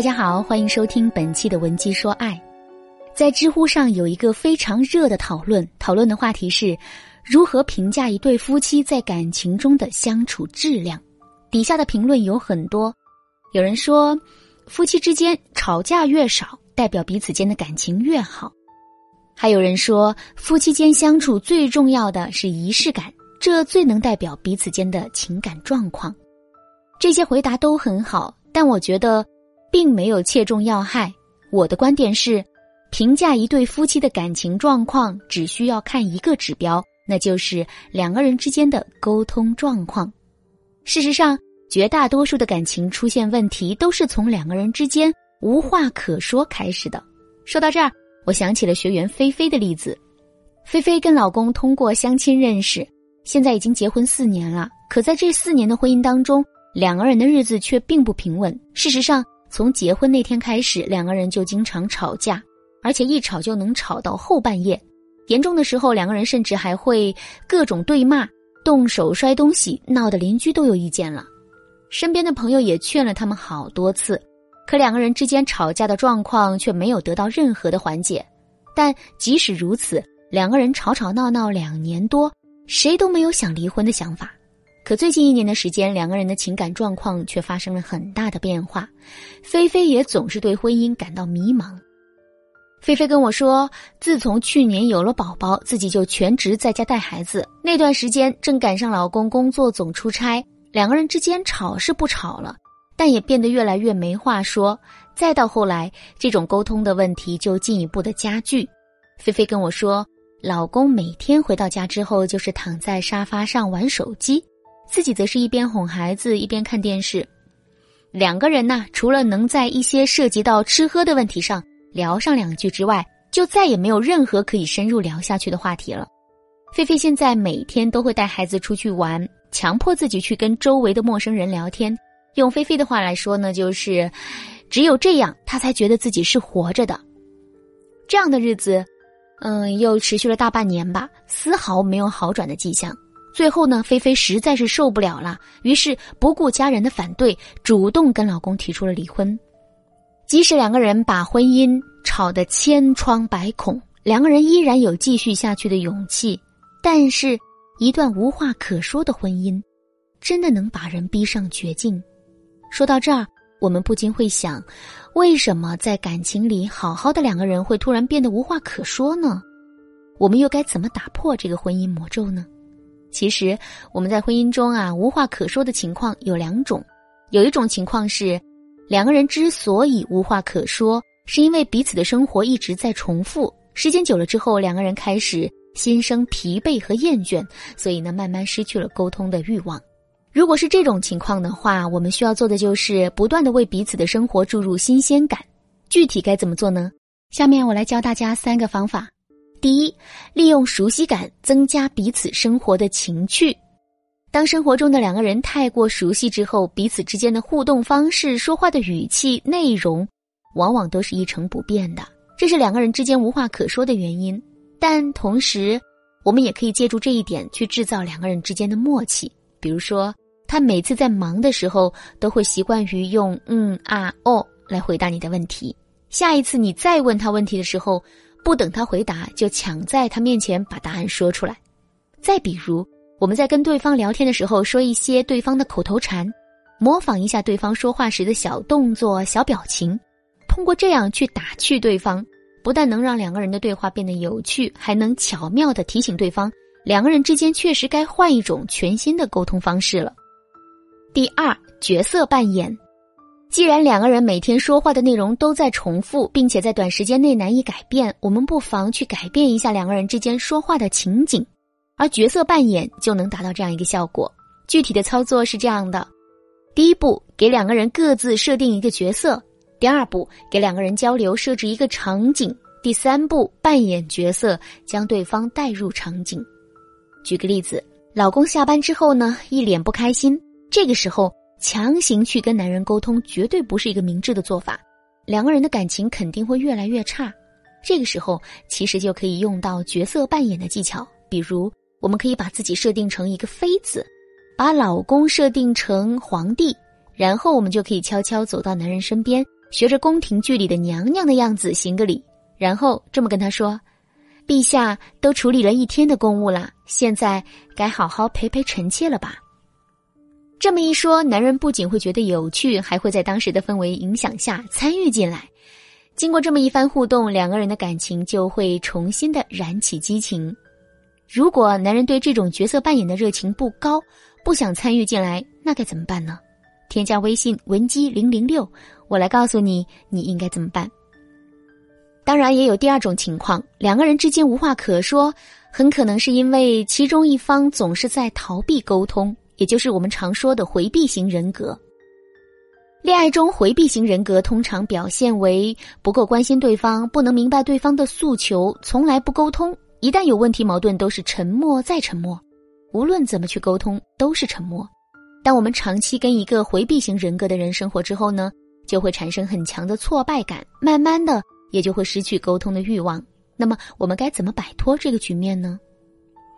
大家好，欢迎收听本期的《文姬说爱》。在知乎上有一个非常热的讨论，讨论的话题是如何评价一对夫妻在感情中的相处质量。底下的评论有很多，有人说，夫妻之间吵架越少，代表彼此间的感情越好；还有人说，夫妻间相处最重要的是仪式感，这最能代表彼此间的情感状况。这些回答都很好，但我觉得。并没有切中要害。我的观点是，评价一对夫妻的感情状况，只需要看一个指标，那就是两个人之间的沟通状况。事实上，绝大多数的感情出现问题，都是从两个人之间无话可说开始的。说到这儿，我想起了学员菲菲的例子。菲菲跟老公通过相亲认识，现在已经结婚四年了。可在这四年的婚姻当中，两个人的日子却并不平稳。事实上，从结婚那天开始，两个人就经常吵架，而且一吵就能吵到后半夜。严重的时候，两个人甚至还会各种对骂、动手摔东西，闹得邻居都有意见了。身边的朋友也劝了他们好多次，可两个人之间吵架的状况却没有得到任何的缓解。但即使如此，两个人吵吵闹闹两年多，谁都没有想离婚的想法。可最近一年的时间，两个人的情感状况却发生了很大的变化。菲菲也总是对婚姻感到迷茫。菲菲跟我说，自从去年有了宝宝，自己就全职在家带孩子。那段时间正赶上老公工作总出差，两个人之间吵是不吵了，但也变得越来越没话说。再到后来，这种沟通的问题就进一步的加剧。菲菲跟我说，老公每天回到家之后，就是躺在沙发上玩手机。自己则是一边哄孩子一边看电视，两个人呢，除了能在一些涉及到吃喝的问题上聊上两句之外，就再也没有任何可以深入聊下去的话题了。菲菲现在每天都会带孩子出去玩，强迫自己去跟周围的陌生人聊天。用菲菲的话来说呢，就是只有这样，她才觉得自己是活着的。这样的日子，嗯，又持续了大半年吧，丝毫没有好转的迹象。最后呢，菲菲实在是受不了了，于是不顾家人的反对，主动跟老公提出了离婚。即使两个人把婚姻吵得千疮百孔，两个人依然有继续下去的勇气。但是，一段无话可说的婚姻，真的能把人逼上绝境？说到这儿，我们不禁会想：为什么在感情里好好的两个人会突然变得无话可说呢？我们又该怎么打破这个婚姻魔咒呢？其实我们在婚姻中啊，无话可说的情况有两种，有一种情况是，两个人之所以无话可说，是因为彼此的生活一直在重复，时间久了之后，两个人开始心生疲惫和厌倦，所以呢，慢慢失去了沟通的欲望。如果是这种情况的话，我们需要做的就是不断的为彼此的生活注入新鲜感。具体该怎么做呢？下面我来教大家三个方法。第一，利用熟悉感增加彼此生活的情趣。当生活中的两个人太过熟悉之后，彼此之间的互动方式、说话的语气、内容，往往都是一成不变的。这是两个人之间无话可说的原因。但同时，我们也可以借助这一点去制造两个人之间的默契。比如说，他每次在忙的时候，都会习惯于用“嗯啊哦”来回答你的问题。下一次你再问他问题的时候，不等他回答，就抢在他面前把答案说出来。再比如，我们在跟对方聊天的时候，说一些对方的口头禅，模仿一下对方说话时的小动作、小表情，通过这样去打趣对方，不但能让两个人的对话变得有趣，还能巧妙的提醒对方，两个人之间确实该换一种全新的沟通方式了。第二，角色扮演。既然两个人每天说话的内容都在重复，并且在短时间内难以改变，我们不妨去改变一下两个人之间说话的情景，而角色扮演就能达到这样一个效果。具体的操作是这样的：第一步，给两个人各自设定一个角色；第二步，给两个人交流设置一个场景；第三步，扮演角色，将对方带入场景。举个例子，老公下班之后呢，一脸不开心，这个时候。强行去跟男人沟通，绝对不是一个明智的做法，两个人的感情肯定会越来越差。这个时候，其实就可以用到角色扮演的技巧，比如，我们可以把自己设定成一个妃子，把老公设定成皇帝，然后我们就可以悄悄走到男人身边，学着宫廷剧里的娘娘的样子行个礼，然后这么跟他说：“陛下都处理了一天的公务了，现在该好好陪陪臣妾了吧。”这么一说，男人不仅会觉得有趣，还会在当时的氛围影响下参与进来。经过这么一番互动，两个人的感情就会重新的燃起激情。如果男人对这种角色扮演的热情不高，不想参与进来，那该怎么办呢？添加微信文姬零零六，我来告诉你你应该怎么办。当然，也有第二种情况，两个人之间无话可说，很可能是因为其中一方总是在逃避沟通，也就是我们常说的回避型人格。恋爱中回避型人格通常表现为不够关心对方，不能明白对方的诉求，从来不沟通。一旦有问题矛盾，都是沉默再沉默，无论怎么去沟通都是沉默。当我们长期跟一个回避型人格的人生活之后呢，就会产生很强的挫败感，慢慢的也就会失去沟通的欲望。那么我们该怎么摆脱这个局面呢？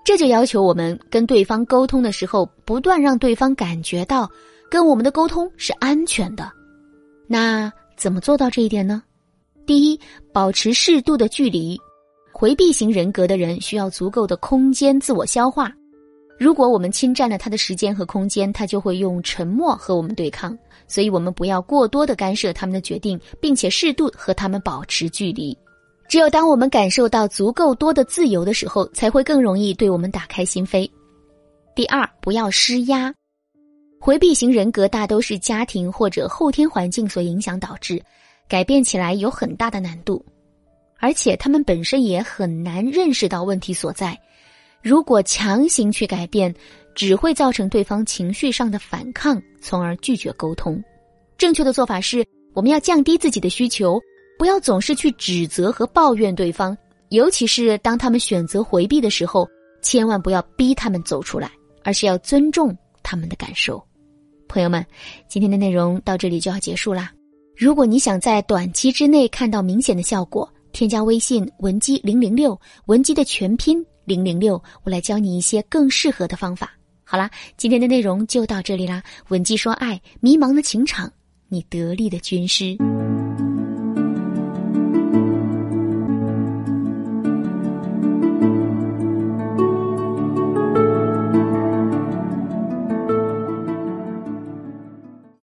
这就要求我们跟对方沟通的时候，不断让对方感觉到跟我们的沟通是安全的。那怎么做到这一点呢？第一，保持适度的距离。回避型人格的人需要足够的空间自我消化，如果我们侵占了他的时间和空间，他就会用沉默和我们对抗。所以，我们不要过多的干涉他们的决定，并且适度和他们保持距离。只有当我们感受到足够多的自由的时候，才会更容易对我们打开心扉。第二，不要施压。回避型人格大都是家庭或者后天环境所影响导致，改变起来有很大的难度。而且他们本身也很难认识到问题所在，如果强行去改变，只会造成对方情绪上的反抗，从而拒绝沟通。正确的做法是，我们要降低自己的需求，不要总是去指责和抱怨对方，尤其是当他们选择回避的时候，千万不要逼他们走出来，而是要尊重他们的感受。朋友们，今天的内容到这里就要结束啦。如果你想在短期之内看到明显的效果，添加微信文姬零零六，文姬的全拼零零六，我来教你一些更适合的方法。好啦，今天的内容就到这里啦。文姬说爱，迷茫的情场，你得力的军师。